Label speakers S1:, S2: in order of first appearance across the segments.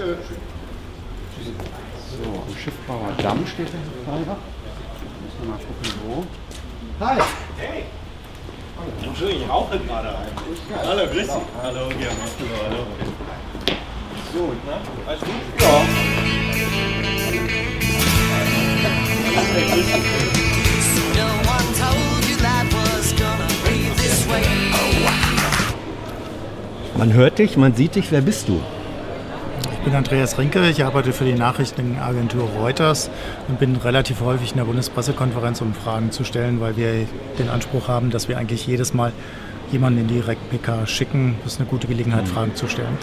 S1: Tschö. So, am Schiffbauer Damm steht der Fahrer. Müssen wir mal gucken, wo. Hi!
S2: Hey! Entschuldigung, ich rauche gerade ein. Hallo, grüß dich. Hallo, hier. Hallo, hallo. So, na, alles gut? Ja.
S3: Man hört dich, man sieht dich. Wer bist du?
S4: Ich bin Andreas Rinke, ich arbeite für die Nachrichtenagentur Reuters und bin relativ häufig in der Bundespressekonferenz, um Fragen zu stellen, weil wir den Anspruch haben, dass wir eigentlich jedes Mal jemanden in die REC-PK schicken. Das ist eine gute Gelegenheit, Fragen zu stellen.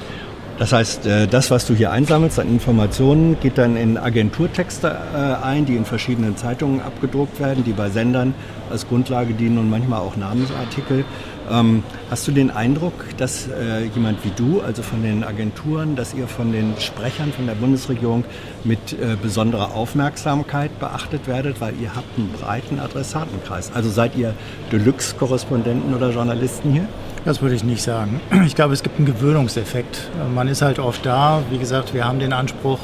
S3: Das heißt, äh, das, was du hier einsammelst an Informationen, geht dann in Agenturtexte äh, ein, die in verschiedenen Zeitungen abgedruckt werden, die bei Sendern als Grundlage dienen und manchmal auch Namensartikel. Ähm, Hast du den Eindruck, dass äh, jemand wie du, also von den Agenturen, dass ihr von den Sprechern von der Bundesregierung mit äh, besonderer Aufmerksamkeit beachtet werdet, weil ihr habt einen breiten Adressatenkreis? Also seid ihr Deluxe-Korrespondenten oder Journalisten hier?
S4: Das würde ich nicht sagen. Ich glaube, es gibt einen Gewöhnungseffekt. Man ist halt oft da. Wie gesagt, wir haben den Anspruch,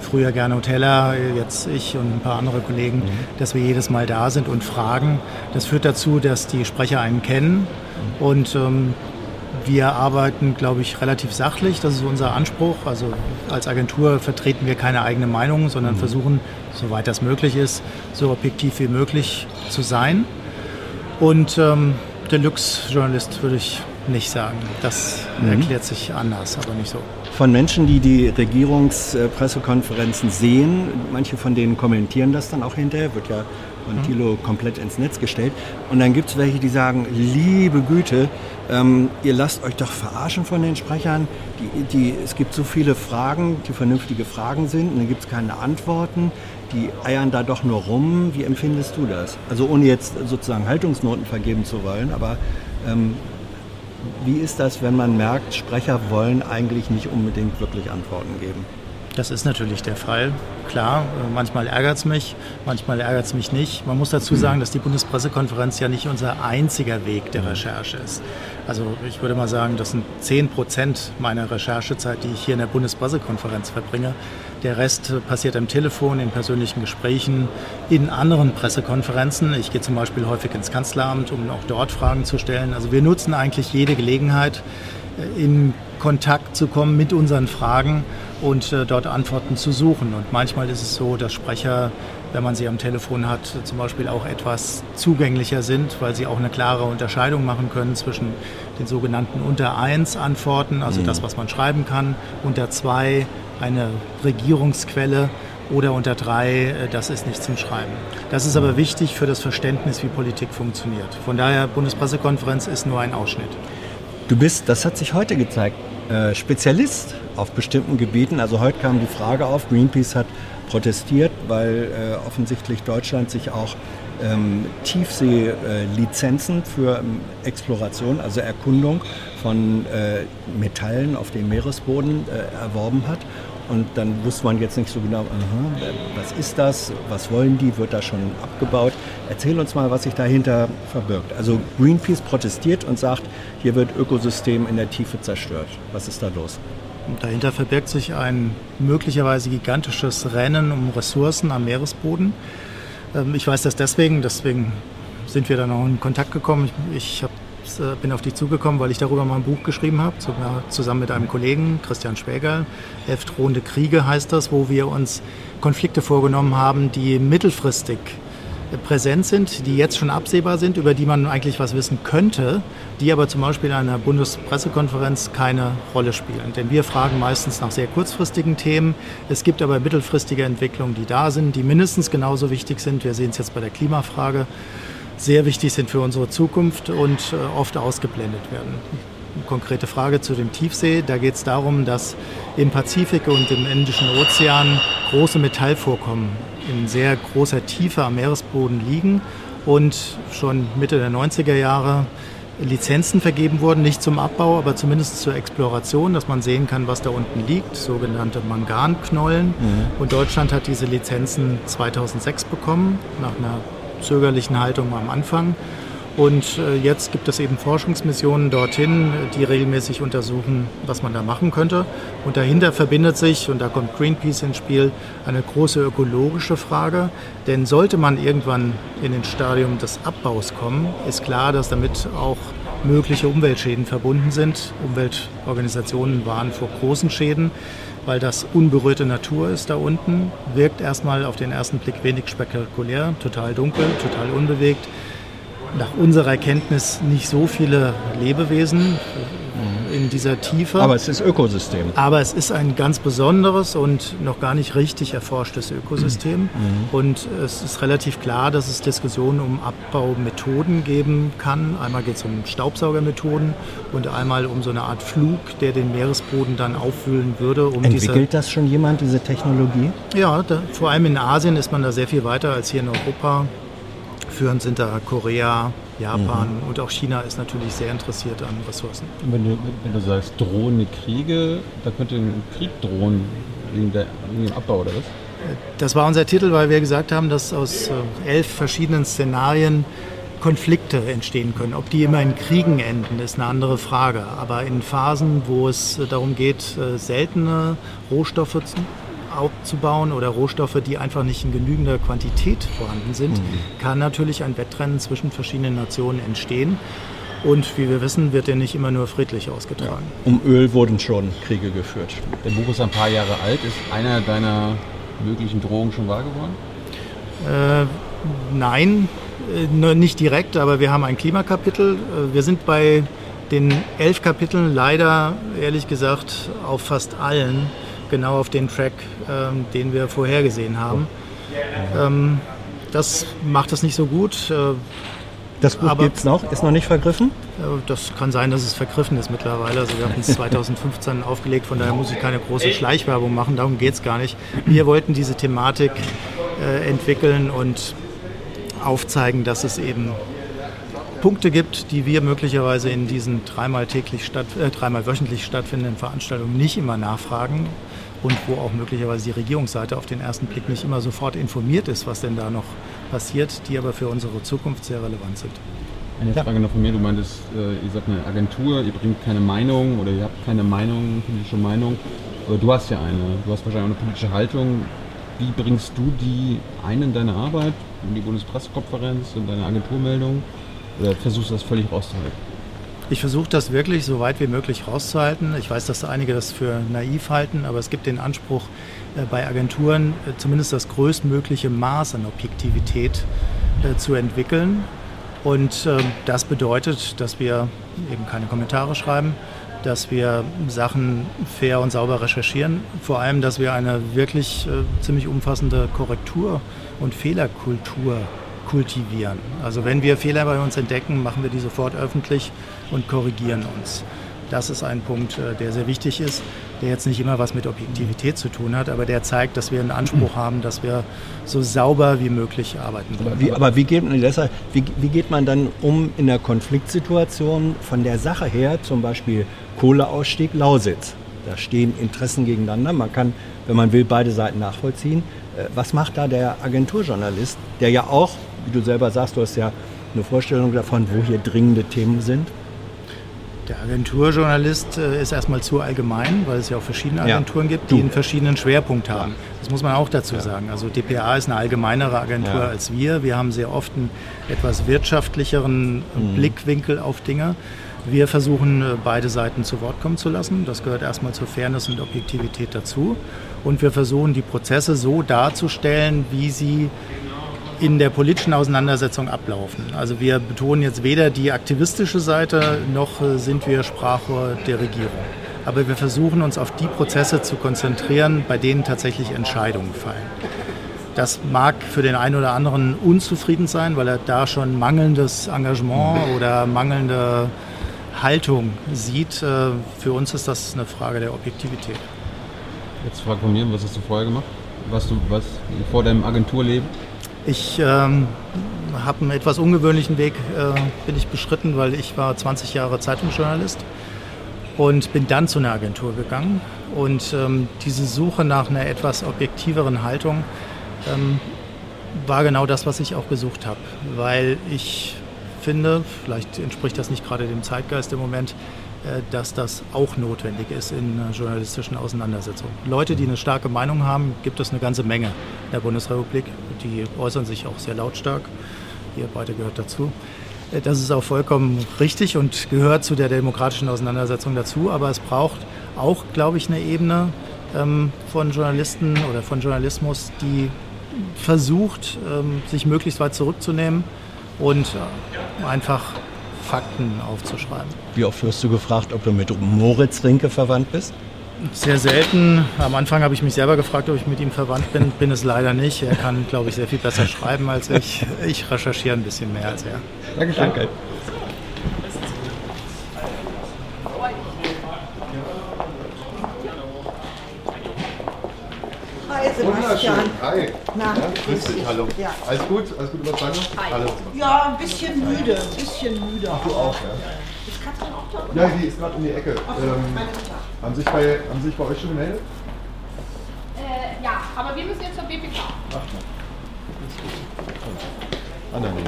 S4: früher gerne Hoteller, jetzt ich und ein paar andere Kollegen, dass wir jedes Mal da sind und fragen. Das führt dazu, dass die Sprecher einen kennen und ähm, wir arbeiten, glaube ich, relativ sachlich. Das ist unser Anspruch. Also als Agentur vertreten wir keine eigene Meinung, sondern versuchen, soweit das möglich ist, so objektiv wie möglich zu sein. Und ähm, Deluxe-Journalist würde ich nicht sagen. Das erklärt sich anders, aber nicht so.
S3: Von Menschen, die die Regierungspressekonferenzen sehen, manche von denen kommentieren das dann auch hinterher, wird ja von Thilo komplett ins Netz gestellt. Und dann gibt es welche, die sagen, liebe Güte, ähm, ihr lasst euch doch verarschen von den Sprechern. Die, die, es gibt so viele Fragen, die vernünftige Fragen sind, und dann gibt es keine Antworten. Die eiern da doch nur rum. Wie empfindest du das? Also ohne jetzt sozusagen Haltungsnoten vergeben zu wollen, aber ähm, wie ist das, wenn man merkt, Sprecher wollen eigentlich nicht unbedingt wirklich Antworten geben?
S4: Das ist natürlich der Fall. Klar, äh, manchmal ärgert es mich, manchmal ärgert es mich nicht. Man muss dazu sagen, dass die Bundespressekonferenz ja nicht unser einziger Weg der Recherche ist. Also ich würde mal sagen, das sind 10 Prozent meiner Recherchezeit, die ich hier in der Bundespressekonferenz verbringe. Der Rest äh, passiert am Telefon, in persönlichen Gesprächen, in anderen Pressekonferenzen. Ich gehe zum Beispiel häufig ins Kanzleramt, um auch dort Fragen zu stellen. Also wir nutzen eigentlich jede Gelegenheit, äh, in Kontakt zu kommen mit unseren Fragen und äh, dort Antworten zu suchen. Und manchmal ist es so, dass Sprecher, wenn man sie am Telefon hat, äh, zum Beispiel auch etwas zugänglicher sind, weil sie auch eine klare Unterscheidung machen können zwischen den sogenannten unter 1 Antworten, also das, was man schreiben kann, unter 2 eine Regierungsquelle oder unter 3, das ist nicht zum Schreiben. Das ist aber wichtig für das Verständnis, wie Politik funktioniert. Von daher, Bundespressekonferenz ist nur ein Ausschnitt.
S3: Du bist, das hat sich heute gezeigt, äh, Spezialist auf bestimmten Gebieten. Also heute kam die Frage auf, Greenpeace hat protestiert, weil äh, offensichtlich Deutschland sich auch ähm, Tiefseelizenzen für ähm, Exploration, also Erkundung von äh, Metallen auf dem Meeresboden äh, erworben hat. Und dann wusste man jetzt nicht so genau, aha, was ist das, was wollen die, wird da schon abgebaut. Erzähl uns mal, was sich dahinter verbirgt. Also Greenpeace protestiert und sagt, hier wird Ökosystem in der Tiefe zerstört. Was ist da los?
S4: Und dahinter verbirgt sich ein möglicherweise gigantisches Rennen um Ressourcen am Meeresboden. Ähm, Ich weiß das deswegen, deswegen sind wir dann auch in Kontakt gekommen. Ich, äh, bin auf dich zugekommen, weil ich darüber mal ein Buch geschrieben habe, zusammen mit einem Kollegen, Christian Schwäger. Elf drohende Kriege heißt das, wo wir uns Konflikte vorgenommen haben, die mittelfristig präsent sind, die jetzt schon absehbar sind, über die man eigentlich was wissen könnte, die aber zum Beispiel in einer Bundespressekonferenz keine Rolle spielen. Denn wir fragen meistens nach sehr kurzfristigen Themen. Es gibt aber mittelfristige Entwicklungen, die da sind, die mindestens genauso wichtig sind. Wir sehen es jetzt bei der Klimafrage. Sehr wichtig sind für unsere Zukunft und äh, oft ausgeblendet werden. Konkrete Frage zu dem Tiefsee. Da geht es darum, dass im Pazifik und im Indischen Ozean große Metallvorkommen in sehr großer Tiefe am Meeresboden liegen und schon Mitte der 90er Jahre Lizenzen vergeben wurden, nicht zum Abbau, aber zumindest zur Exploration, dass man sehen kann, was da unten liegt, sogenannte Manganknollen. Und Deutschland hat diese Lizenzen 2006 bekommen, nach einer zögerlichen Haltung am Anfang. Und äh, jetzt gibt es eben Forschungsmissionen dorthin, die regelmäßig untersuchen, was man da machen könnte. Und dahinter verbindet sich, und da kommt Greenpeace ins Spiel, eine große ökologische Frage. Denn sollte man irgendwann in den Stadium des Abbaus kommen, ist klar, dass damit auch mögliche Umweltschäden verbunden sind. Umweltorganisationen warnen vor großen Schäden, weil das unberührte Natur ist da unten. Wirkt erstmal auf den ersten Blick wenig spektakulär, total dunkel, total unbewegt nach unserer Kenntnis nicht so viele Lebewesen in dieser Tiefe.
S3: Aber es ist Ökosystem.
S4: Aber es ist ein ganz besonderes und noch gar nicht richtig erforschtes Ökosystem. Mhm. Und es ist relativ klar, dass es Diskussionen um Abbaumethoden geben kann. Einmal geht es um Staubsaugermethoden und einmal um so eine Art Flug, der den Meeresboden dann aufwühlen würde. Um
S3: Entwickelt das schon jemand, diese Technologie?
S4: Ja, da, vor allem in Asien ist man da sehr viel weiter als hier in Europa. Führend sind da Korea, Japan mhm. und auch China ist natürlich sehr interessiert an Ressourcen.
S5: Wenn du, wenn du sagst drohende Kriege, da könnte ein Krieg drohen wegen, der, wegen dem Abbau oder was?
S4: Das war unser Titel, weil wir gesagt haben, dass aus äh, elf verschiedenen Szenarien Konflikte entstehen können. Ob die immer in Kriegen enden, ist eine andere Frage. Aber in Phasen, wo es äh, darum geht, äh, seltene Rohstoffe aufzubauen oder Rohstoffe, die einfach nicht in genügender Quantität vorhanden sind, mhm. kann natürlich ein Wettrennen zwischen verschiedenen Nationen entstehen. Und wie wir wissen, wird er nicht immer nur friedlich ausgetragen.
S3: Ja. Um Öl wurden schon Kriege geführt.
S5: Der Buch ist ein paar Jahre alt. Ist einer deiner möglichen Drohungen schon wahr geworden?
S4: Äh, nein, äh, nicht direkt, aber wir haben ein Klimakapitel. Äh, wir sind bei den elf Kapiteln leider, ehrlich gesagt, auf fast allen genau auf den Track, ähm, den wir vorhergesehen haben. Ähm, das macht es nicht so gut. Äh,
S3: das Buch gibt es noch, ist noch nicht vergriffen?
S4: Äh, das kann sein, dass es vergriffen ist mittlerweile. Also wir haben es 2015 aufgelegt, von daher muss ich keine große Schleichwerbung machen, darum geht es gar nicht. Wir wollten diese Thematik äh, entwickeln und aufzeigen, dass es eben Punkte gibt, die wir möglicherweise in diesen dreimal, täglich statt, äh, dreimal wöchentlich stattfindenden Veranstaltungen nicht immer nachfragen und wo auch möglicherweise die Regierungsseite auf den ersten Blick nicht immer sofort informiert ist, was denn da noch passiert, die aber für unsere Zukunft sehr relevant sind.
S5: Eine Frage noch von mir, du meintest, äh, ihr seid eine Agentur, ihr bringt keine Meinung oder ihr habt keine Meinung, politische Meinung, aber du hast ja eine, du hast wahrscheinlich auch eine politische Haltung. Wie bringst du die ein in deine Arbeit, in die Bundespressekonferenz, in deine Agenturmeldung oder versuchst du das völlig rauszuhalten?
S4: Ich versuche das wirklich so weit wie möglich rauszuhalten. Ich weiß, dass einige das für naiv halten, aber es gibt den Anspruch äh, bei Agenturen, äh, zumindest das größtmögliche Maß an Objektivität äh, zu entwickeln. Und ähm, das bedeutet, dass wir eben keine Kommentare schreiben, dass wir Sachen fair und sauber recherchieren, vor allem, dass wir eine wirklich ziemlich umfassende Korrektur- und Fehlerkultur kultivieren. Also wenn wir Fehler bei uns entdecken, machen wir die sofort öffentlich und korrigieren uns. Das ist ein Punkt, äh, der sehr wichtig ist, der jetzt nicht immer was mit Objektivität zu tun hat, aber der zeigt, dass wir einen Anspruch haben, dass wir so sauber wie möglich arbeiten
S3: wollen. Wie, aber wie geht, deshalb, wie, wie geht man dann um in der Konfliktsituation von der Sache her, zum Beispiel Kohleausstieg Lausitz? Da stehen Interessen gegeneinander. Man kann, wenn man will, beide Seiten nachvollziehen. Äh, was macht da der Agenturjournalist, der ja auch, wie du selber sagst, du hast ja eine Vorstellung davon, wo hier dringende Themen sind?
S4: Der Agenturjournalist äh, ist erstmal zu allgemein, weil es ja auch verschiedene Agenturen ja, gibt, die du. einen verschiedenen Schwerpunkt haben. Ja. Das muss man auch dazu ja. sagen. Also DPA ist eine allgemeinere Agentur als wir. Wir haben sehr oft einen etwas wirtschaftlicheren mhm. Blickwinkel auf Dinge. Wir versuchen äh, beide Seiten zu Wort kommen zu lassen. Das gehört erstmal zur Fairness und Objektivität dazu. Und wir versuchen die Prozesse so darzustellen, wie sie in der politischen Auseinandersetzung ablaufen. Also wir betonen jetzt weder die aktivistische Seite noch äh, sind wir Sprachrohr der Regierung. Aber wir versuchen uns auf die Prozesse zu konzentrieren, bei denen tatsächlich Entscheidungen fallen. Das mag für den einen oder anderen unzufrieden sein, weil er da schon mangelndes Engagement oder mangelnde Haltung sieht. Äh, für uns ist das eine Frage der Objektivität.
S5: Jetzt Frage von mir, was hast du vorher gemacht? Was du was vor deinem Agenturleben?
S4: Ich ähm, habe einen etwas ungewöhnlichen Weg äh, bin ich beschritten, weil ich war 20 Jahre Zeitungsjournalist und bin dann zu einer Agentur gegangen. Und ähm, diese Suche nach einer etwas objektiveren Haltung ähm, war genau das, was ich auch gesucht habe, weil ich finde, vielleicht entspricht das nicht gerade dem Zeitgeist im Moment, dass das auch notwendig ist in äh, journalistischen Auseinandersetzungen. Leute, die eine starke Meinung haben, gibt es eine ganze Menge in der Bundesrepublik. Die äußern sich auch sehr lautstark. Ihr beide gehört dazu. Äh, Das ist auch vollkommen richtig und gehört zu der demokratischen Auseinandersetzung dazu. Aber es braucht auch, glaube ich, eine Ebene ähm, von Journalisten oder von Journalismus, die versucht, ähm, sich möglichst weit zurückzunehmen und äh, einfach Fakten aufzuschreiben.
S3: Wie oft wirst du gefragt, ob du mit Moritz Rinke verwandt bist?
S4: Sehr selten. Am Anfang habe ich mich selber gefragt, ob ich mit ihm verwandt bin. Bin es leider nicht. Er kann, glaube ich, sehr viel besser schreiben als ich. Ich recherchiere ein bisschen mehr als er.
S3: Dankeschön. Danke.
S6: Sebastian.
S7: Hi.
S6: Na,
S7: Ja, grüß dich, hallo.
S6: Ja.
S7: Alles gut? Alles gut überstanden? Hallo.
S6: Ja, ein bisschen müde, ein bisschen müde.
S7: Du auch, ja?
S6: Ist Katrin auch da?
S7: Ja, die ist gerade um die Ecke.
S6: Ach
S7: Ähm,
S6: meine Mutter.
S7: haben, sich bei, haben sich bei euch schon gemeldet?
S8: Äh, ja, aber wir müssen jetzt zur BPK.
S7: Ah, nein, nein,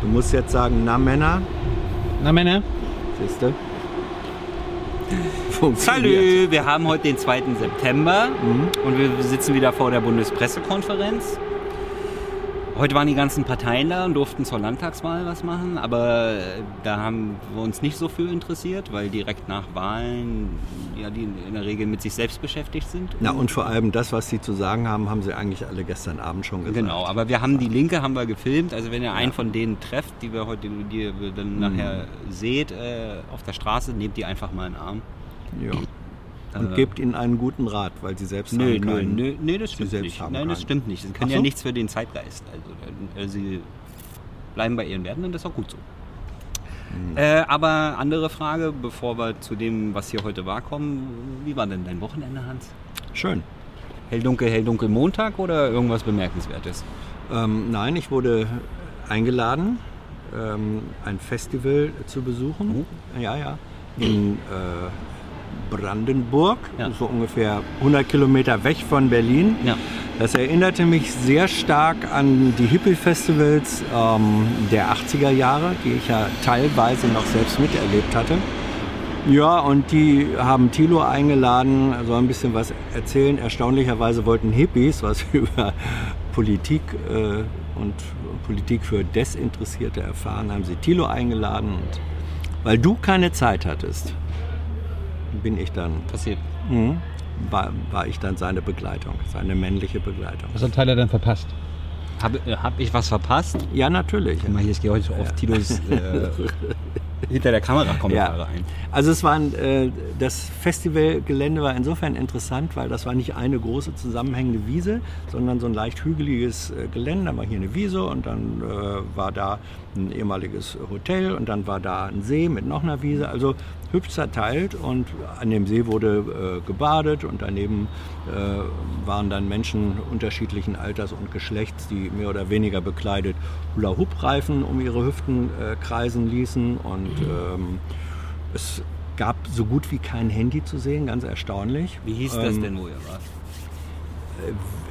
S3: Du musst jetzt sagen, na Männer,
S5: Na Männer,
S3: siehst du? Funktioniert.
S9: Salü, wir haben heute den 2. September und wir sitzen wieder vor der Bundespressekonferenz. Heute waren die ganzen Parteien da und durften zur Landtagswahl was machen, aber da haben wir uns nicht so für interessiert, weil direkt nach Wahlen ja, die in der Regel mit sich selbst beschäftigt sind.
S3: Na und vor allem das, was sie zu sagen haben, haben sie eigentlich alle gestern Abend schon gesagt.
S9: Genau, aber wir haben die Linke haben wir gefilmt. Also wenn ihr einen von denen trefft, die wir heute, die ihr
S3: Mhm.
S9: dann nachher seht äh, auf der Straße, nehmt die einfach mal in den Arm.
S3: Ja. Und
S9: Äh,
S3: gebt ihnen einen guten Rat, weil sie selbst
S9: Nö,
S3: haben keinen.
S9: nö, nö, das stimmt nicht. Nein, das
S3: keinen.
S9: stimmt nicht. Sie können
S3: Ach
S9: ja
S3: so?
S9: nichts für den Zeitgeist. Also äh, sie bleiben bei ihren Werten und das ist auch gut so.
S3: Hm.
S9: Äh, aber andere Frage, bevor wir zu dem, was hier heute war, kommen. Wie war denn dein Wochenende, Hans?
S3: Schön.
S9: Hell dunkel, hell dunkel Montag oder irgendwas Bemerkenswertes?
S3: Ähm, nein, ich wurde eingeladen, ähm, ein Festival zu besuchen. Ja, ja. In äh, Brandenburg,
S9: Ja.
S3: so ungefähr 100 Kilometer weg von Berlin.
S9: Ja.
S3: Das erinnerte mich sehr stark an die Hippie-Festivals ähm, der 80er Jahre, die ich ja teilweise noch selbst miterlebt hatte. Ja, und die haben Thilo eingeladen, soll ein bisschen was erzählen. Erstaunlicherweise wollten Hippies was über Politik äh, und Politik für Desinteressierte erfahren, haben sie Thilo eingeladen. Und weil du keine Zeit hattest, bin ich dann,
S9: Passiert.
S3: mhm, war, war ich dann seine Begleitung, seine männliche Begleitung.
S5: was hat Tyler dann verpasst?
S9: Habe äh, hab ich was verpasst?
S3: Ja, natürlich.
S9: Guck mal, hier, ich gehe heute auf Tilos äh, hinter der Kamera Kommentare
S3: Ja.
S9: ein.
S3: Also es waren, äh, das Festivalgelände war insofern interessant, weil das war nicht eine große zusammenhängende Wiese, sondern so ein leicht hügeliges äh, Gelände. Da war hier eine Wiese und dann äh, war da ein ehemaliges Hotel und dann war da ein See mit noch einer Wiese. Also hübsch zerteilt und an dem See wurde äh, gebadet und daneben äh, waren dann Menschen unterschiedlichen Alters und Geschlechts, die mehr oder weniger bekleidet Hula-Hoop-Reifen um ihre Hüften äh, kreisen ließen und ähm, es gab so gut wie kein Handy zu sehen, ganz erstaunlich.
S9: Wie hieß das
S3: Ähm,
S9: denn, wo ihr wart?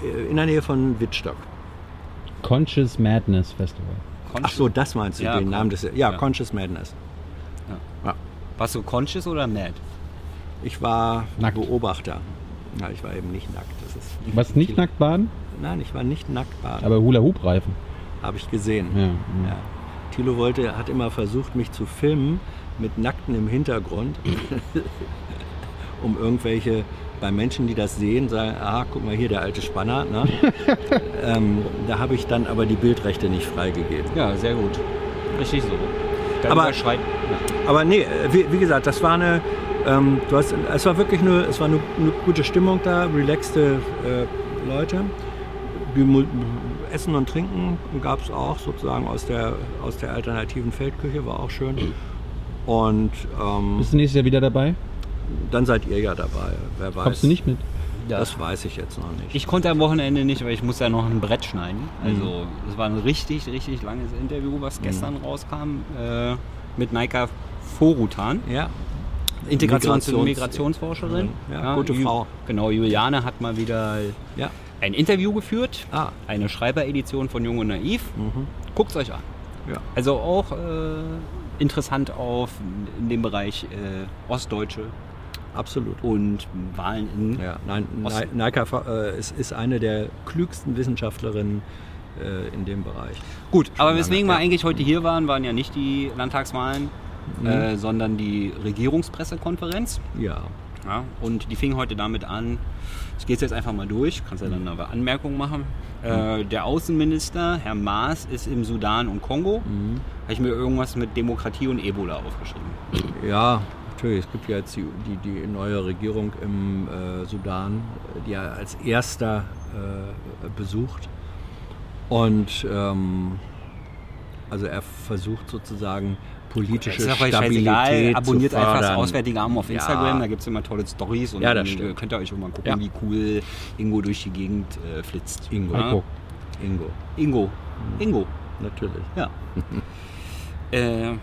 S3: äh, In der Nähe von Wittstock.
S5: Conscious Madness Festival.
S3: Ach so, das meinst du,
S9: Ja,
S3: den Namen des... Ja,
S9: ja.
S3: Conscious Madness.
S9: Warst du conscious oder mad?
S3: Ich war
S5: Nackt.
S3: Beobachter. Ja, ich war eben nicht nackt. Das ist
S5: Du warst nicht nackt baden,
S3: Nein, ich war nicht nackt baden.
S5: aber Hula-Hoop-Reifen.
S3: Habe ich gesehen.
S5: Ja, ja.
S3: Ja. Thilo wollte, hat immer versucht, mich zu filmen mit Nackten im Hintergrund, um irgendwelche, bei Menschen, die das sehen, sagen, ah, guck mal hier, der alte Spanner. Ne? ähm, da habe ich dann aber die Bildrechte nicht freigegeben.
S9: Ja, sehr gut. Richtig so. Dann
S3: Aber-
S9: überschreit-
S3: Aber nee, wie, wie gesagt, das war eine, ähm, du hast, es war wirklich eine, es war eine, eine gute Stimmung da, relaxte äh, Leute. Die Essen und Trinken gab es auch sozusagen aus der, aus der alternativen Feldküche, war auch schön. Und ähm,
S5: Bist du nächstes Jahr wieder dabei?
S3: dann seid ihr ja dabei, wer weiß.
S5: Kommst du nicht mit?
S3: Das weiß ich jetzt noch nicht.
S9: Ich konnte am Wochenende nicht, weil ich muss ja noch ein Brett schneiden. Also es war ein richtig, richtig langes Interview, was gestern rauskam äh, mit Naika Forutan,
S3: ja,
S9: Integrations-
S3: Migrations-
S9: und Migrationsforscherin.
S3: Ja, gute
S9: Ju-
S3: Frau.
S9: Genau, Juliane hat mal wieder
S3: ja.
S9: Ein Interview geführt.
S3: Ah.
S9: Eine Schreiberedition von Jung und Naiv.
S3: Mhm.
S9: Guckt es euch an.
S3: Ja.
S9: Also auch äh, interessant auf in dem Bereich äh, Ostdeutsche
S3: Absolut.
S9: und Wahlen in
S3: Ja, nein, Naika äh, ist, ist eine der klügsten Wissenschaftlerinnen äh, in dem Bereich.
S9: Gut, aber
S3: lange,
S9: weswegen wir eigentlich heute hier waren, waren ja nicht die Landtagswahlen,
S3: Mhm.
S9: äh, sondern die Regierungspressekonferenz.
S3: Ja.
S9: Ja, und die fing heute damit an, ich gehe es jetzt einfach mal durch, kannst ja dann aber Anmerkungen machen. Äh, der Außenminister, Herr Maas, ist im Sudan und Kongo. Habe ich mir irgendwas mit Demokratie und Ebola aufgeschrieben.
S3: Ja, natürlich. Es gibt ja jetzt die, die, die neue Regierung im äh, Sudan, die er als erster äh, besucht. Und ähm, also er versucht sozusagen politische
S9: Ist ja
S3: Stabilität
S9: scheißegal, abonniert
S3: zu
S9: einfach das. Auswärtige Amt auf
S3: Ja.
S9: Instagram, da gibt es immer tolle Stories und
S3: Ja, das
S9: dann
S3: stimmt.
S9: könnt ihr euch auch mal gucken,
S3: Ja.
S9: wie cool Ingo durch die Gegend äh, flitzt.
S3: Ingo.
S9: Ja?
S3: Ingo. Ingo.
S9: Ingo. Ingo.
S3: Natürlich.
S9: Ja. äh,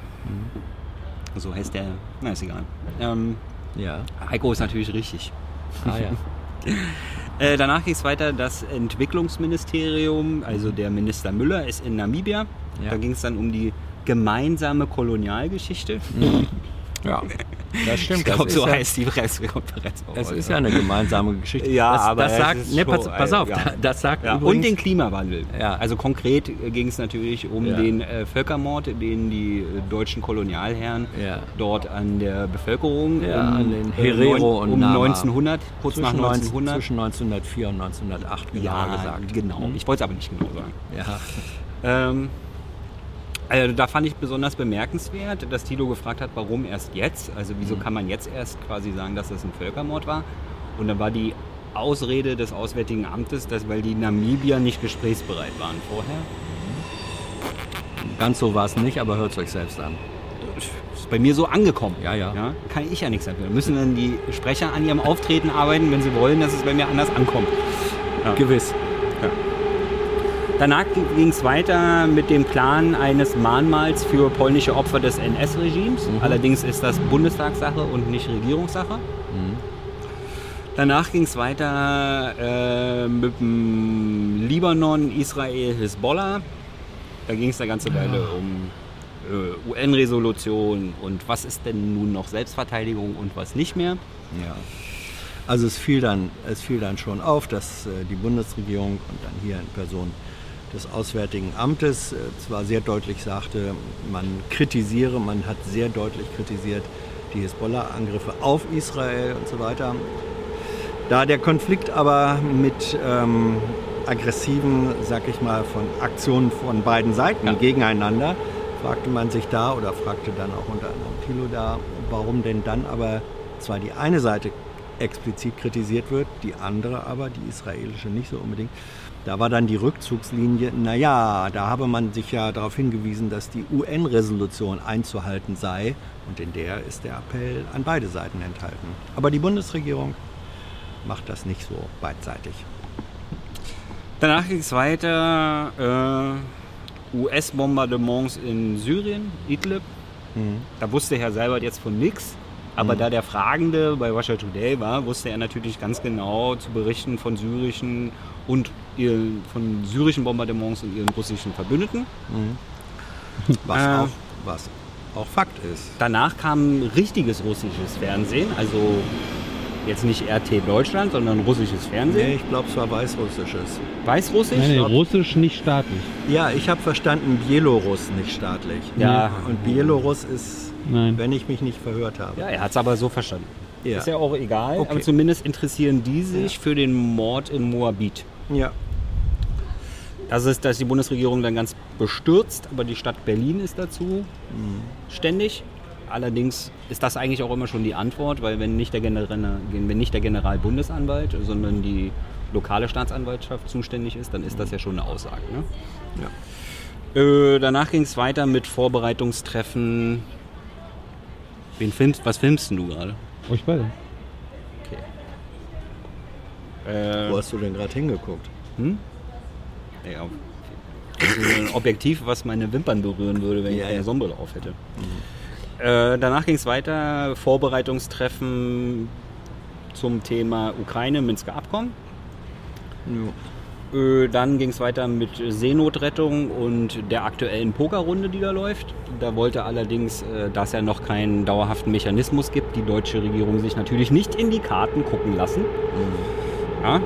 S9: so heißt der. Na, ist egal. Ähm,
S3: Ja.
S9: Heiko ist natürlich richtig.
S3: Ah ja.
S9: Äh, danach ging es weiter. Das Entwicklungsministerium, also der Minister Müller, ist in Namibia.
S3: Ja.
S9: Da ging es dann um die gemeinsame Kolonialgeschichte.
S3: Ja. Das stimmt.
S9: Ich glaube, so
S3: ja,
S9: heißt die Pressekonferenz. auch
S3: Es
S9: heute.
S3: ist ja eine gemeinsame Geschichte.
S9: Ja,
S3: das,
S9: aber
S3: das sagt,
S9: ist
S3: nee, pass, pass auf,
S9: ja.
S3: das sagt
S9: Ja, und
S3: übrigens,
S9: den Klimawandel.
S3: Ja.
S9: Also konkret ging es natürlich um
S3: Ja.
S9: den äh, Völkermord, den die äh, deutschen Kolonialherren
S3: Ja.
S9: dort an der Bevölkerung
S3: Ja,
S9: um,
S3: an den
S9: äh,
S3: Herero
S9: neun-
S3: und
S9: um
S3: Nama.
S9: 1900, kurz nach
S3: zwischen 19
S9: 1900.
S3: Zwischen 1904 und 1908 genauer
S9: ja,
S3: gesagt.
S9: genau.
S3: Mhm.
S9: Ich wollte es aber nicht genau sagen.
S3: Ja.
S9: Ähm, also da fand ich besonders bemerkenswert, dass Tilo gefragt hat, warum erst jetzt? Also wieso kann man jetzt erst quasi sagen, dass das ein Völkermord war? Und dann war die Ausrede des Auswärtigen Amtes, dass weil die Namibier nicht gesprächsbereit waren vorher.
S3: Ganz so war es nicht, aber hört es euch selbst an.
S9: Ist bei mir so angekommen.
S3: Ja, ja.
S9: kann ich ja nichts dafür. Müssen dann die Sprecher an ihrem Auftreten arbeiten, wenn sie wollen, dass es bei mir anders ankommt. Ja.
S3: Gewiss.
S9: Danach ging es weiter mit dem Plan eines Mahnmals für polnische Opfer des NS-Regimes. Allerdings ist das Bundestagssache und nicht Regierungssache. Danach ging es weiter äh, mit dem Libanon, Israel, Hisbollah. Da ging es eine ganze Weile um äh, UN-Resolution und was ist denn nun noch Selbstverteidigung und was nicht mehr.
S3: Ja. Also es fiel dann, es fiel dann schon auf, dass äh, die Bundesregierung und dann hier in Person des Auswärtigen Amtes äh, zwar sehr deutlich sagte, man kritisiere, man hat sehr deutlich kritisiert die Hisbollah-Angriffe auf Israel und so weiter. Da der Konflikt aber mit ähm, aggressiven, sag ich mal, von Aktionen von beiden Seiten
S9: Ja.
S3: gegeneinander, fragte man sich da oder fragte dann auch unter anderem Thilo da, warum denn dann aber zwar die eine Seite explizit kritisiert wird, die andere aber, die israelische nicht so unbedingt. Da war dann die Rückzugslinie, naja, da habe man sich ja darauf hingewiesen, dass die UN-Resolution einzuhalten sei und in der ist der Appell an beide Seiten enthalten. Aber die Bundesregierung macht das nicht so beidseitig.
S9: Danach ging es weiter. Äh, US-Bombardements in Syrien, Idlib. Da wusste Herr Seibert jetzt von nichts. Aber da der Fragende bei Russia Today war, wusste er natürlich ganz genau zu berichten von syrischen und ihren, von syrischen Bombardements und ihren russischen Verbündeten.
S3: Was,
S9: Äh.
S3: auch, was auch Fakt ist.
S9: Danach kam richtiges russisches Fernsehen, also jetzt nicht RT Deutschland, sondern russisches
S3: Nee,
S9: Fernsehen.
S3: ich glaube, es war Weißrussisches.
S9: Weißrussisch?
S5: Nein, nee, Russisch nicht staatlich.
S3: Ja, ich habe verstanden, Bieloruss, nicht staatlich.
S9: Ja.
S3: Und Bieloruss ist,
S5: Nein.
S3: wenn ich mich nicht verhört habe.
S9: Ja, er hat es aber so verstanden.
S3: Ja.
S9: Ist ja auch egal,
S3: Okay.
S9: aber zumindest interessieren die sich für den Mord in Moabit.
S3: ja.
S9: Das ist, da ist die Bundesregierung dann ganz bestürzt, aber die Stadt Berlin ist dazu ständig. Allerdings ist das eigentlich auch immer schon die Antwort, weil wenn nicht der, General, wenn nicht der Generalbundesanwalt, sondern die lokale Staatsanwaltschaft zuständig ist, dann ist das ja schon eine Aussage. Ne? Äh, danach ging es weiter mit Vorbereitungstreffen. Wen filmst, was filmst denn du gerade?
S5: Euch beide.
S9: Äh,
S3: Wo hast du denn gerade hingeguckt?
S9: Hm? Ja, ein Objektiv, was meine Wimpern berühren würde, wenn ich
S3: Ja,
S9: eine
S3: ja.
S9: Sonnenbrille auf hätte. Äh, danach ging es weiter, Vorbereitungstreffen zum Thema Ukraine, Minsker Abkommen. Äh, Dann ging es weiter mit Seenotrettung und der aktuellen Pokerrunde, die da läuft. Da wollte allerdings, äh, da es ja noch keinen dauerhaften Mechanismus gibt, die deutsche Regierung sich natürlich nicht in die Karten gucken lassen. Ja.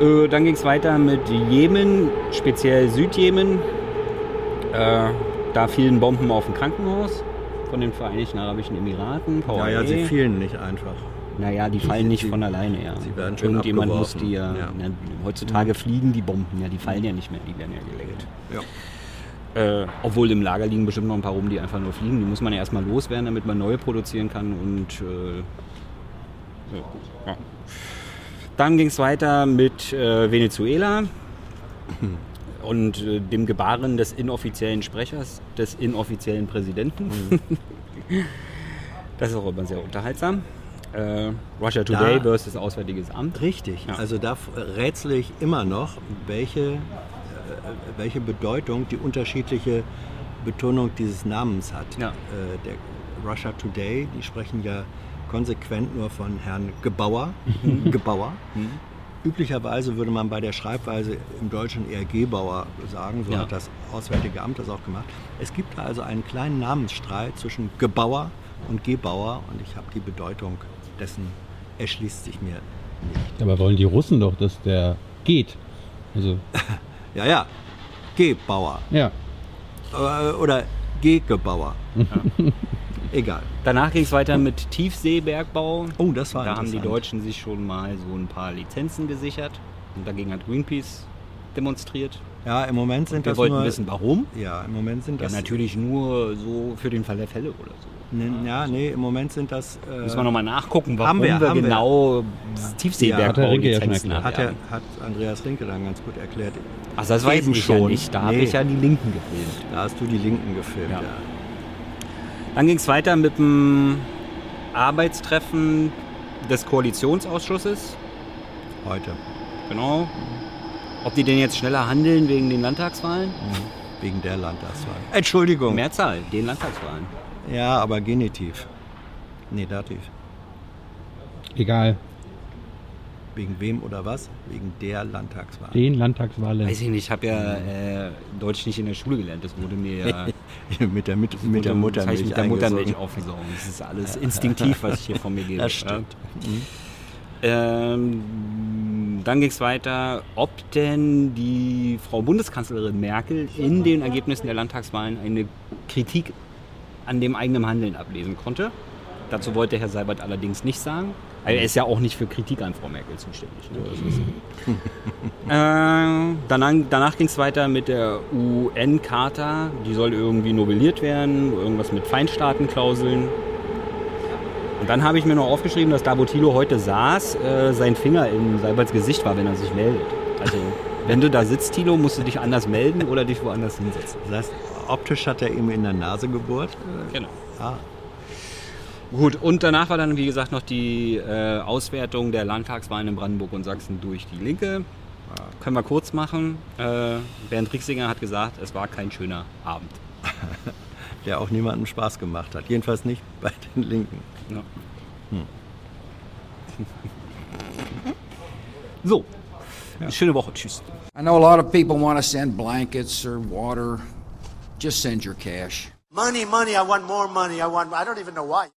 S9: Äh, Dann ging es weiter mit Jemen, speziell Südjemen. Da fielen Bomben auf ein Krankenhaus von den Vereinigten Arabischen Emiraten.
S3: Ja, ja,
S9: VAE.
S3: sie fielen nicht einfach.
S9: Naja, die fallen nicht von alleine, ja.
S3: Sie werden schon
S9: Irgendjemand muss die ja,
S3: Ja.
S9: Na, heutzutage fliegen die Bomben, ja, die fallen ja nicht mehr, die werden ja gelenkt.
S3: Ja.
S9: Äh, obwohl im Lager liegen bestimmt noch ein paar rum, die einfach nur fliegen. Die muss man ja erstmal loswerden, damit man neue produzieren kann und äh, ja. Dann ging es weiter mit äh, Venezuela und äh, dem Gebaren des inoffiziellen Sprechers, des inoffiziellen Präsidenten. das ist auch immer sehr unterhaltsam. Äh, Russia Today
S3: Da-
S9: versus Auswärtiges Amt.
S3: Richtig.
S9: Ja.
S3: Also da rätsel ich immer noch, welche, äh, welche Bedeutung die unterschiedliche Betonung dieses Namens hat.
S9: Ja.
S3: Äh, der Russia Today, die sprechen ja konsequent nur von Herrn Gebauer. Gebauer. Üblicherweise würde man bei der Schreibweise im Deutschen eher Gebauer sagen, so
S9: Ja.
S3: hat das Auswärtige Amt das auch gemacht. Es gibt da also einen kleinen Namensstreit zwischen Gebauer und Gebauer und ich habe die Bedeutung dessen erschließt sich mir nicht.
S5: Aber wollen die Russen doch, dass der geht. Also,
S3: Ja, ja, Gebauer
S5: ja.
S3: äh, oder Gegebauer. Egal.
S9: Danach ging es weiter mit Tiefseebergbau.
S3: Oh, das war
S9: Da haben die. Deutschen sich schon mal so ein paar Lizenzen gesichert. Und dagegen hat Greenpeace demonstriert.
S3: Ja, im Moment sind
S9: Wir
S3: das
S9: wollten
S3: nur,
S9: wissen, warum.
S3: Ja, im Moment sind
S9: Ja,
S3: das
S9: natürlich nur so für den Fall der Fälle oder so.
S3: Ja, nee, im Moment sind das. Äh,
S9: Müssen wir nochmal nachgucken, warum
S3: haben wir,
S9: wir,
S3: haben wir.
S9: genau
S5: Hat der Rinke ja schon
S3: hat, er,
S9: haben.
S3: hat Andreas Rinke dann ganz gut erklärt.
S9: Ach, das weiß
S3: Eben
S9: ich ja
S3: schon.
S9: nicht. Da habe
S3: Nee.
S9: ich ja die Linken gefilmt.
S3: Da hast du die Linken gefilmt,
S9: Ja.
S3: ja.
S9: Dann ging es weiter mit dem Arbeitstreffen des Koalitionsausschusses.
S3: Heute.
S9: Genau. Ob die denn jetzt schneller handeln wegen den Landtagswahlen?
S3: Wegen der Landtagswahl. Entschuldigung.
S9: Mehrzahl, den Landtagswahlen.
S3: Ja, aber Genitiv. Nee, Dativ.
S5: Egal.
S3: Wegen wem oder was? Wegen der Landtagswahl.
S5: Den Landtagswahlen.
S9: Weiß ich nicht, ich habe ja äh, Deutsch nicht in der Schule gelernt. Das wurde mir ja
S3: mit der, mit, mit der
S9: das
S3: Muttermilch.
S9: mit der Muttermilch aufgesaugt. Das ist alles instinktiv, was ich hier von mir gebe.
S3: Das stimmt.
S9: Ja. Ähm, dann ging es weiter, ob denn die Frau Bundeskanzlerin Merkel in den Ergebnissen der Landtagswahlen eine Kritik an dem eigenen Handeln ablesen konnte. Dazu wollte Herr Seibert allerdings nicht sagen. Also er ist ja auch nicht für Kritik an Frau Merkel zuständig. Ne? Äh, danach danach ging es weiter mit der UN-Charta. Die soll irgendwie novelliert werden, irgendwas mit Feinstaatenklauseln. Und dann habe ich mir noch aufgeschrieben, dass Dabotilo heute saß, äh, sein Finger in Seiberts Gesicht war, wenn er sich meldet. Also, wenn du da sitzt, Tilo, musst du dich anders melden oder dich woanders hinsetzen.
S3: Das heißt, optisch hat er ihm in der Nase gebohrt.
S9: Genau.
S3: Ah,
S9: Gut, und danach war dann, wie gesagt, noch die äh, Auswertung der Landtagswahlen in Brandenburg und Sachsen durch die Linke. Können wir kurz machen. Äh, Bernd Rixinger hat gesagt, es war kein schöner Abend.
S3: der auch niemandem Spaß gemacht hat. Jedenfalls nicht bei den Linken.
S9: Ja. So, schöne Woche. Tschüss.
S10: I know a lot of people want to send blankets or water. Just send your cash.
S11: Money, money, I want more money. I want, I don't even know why.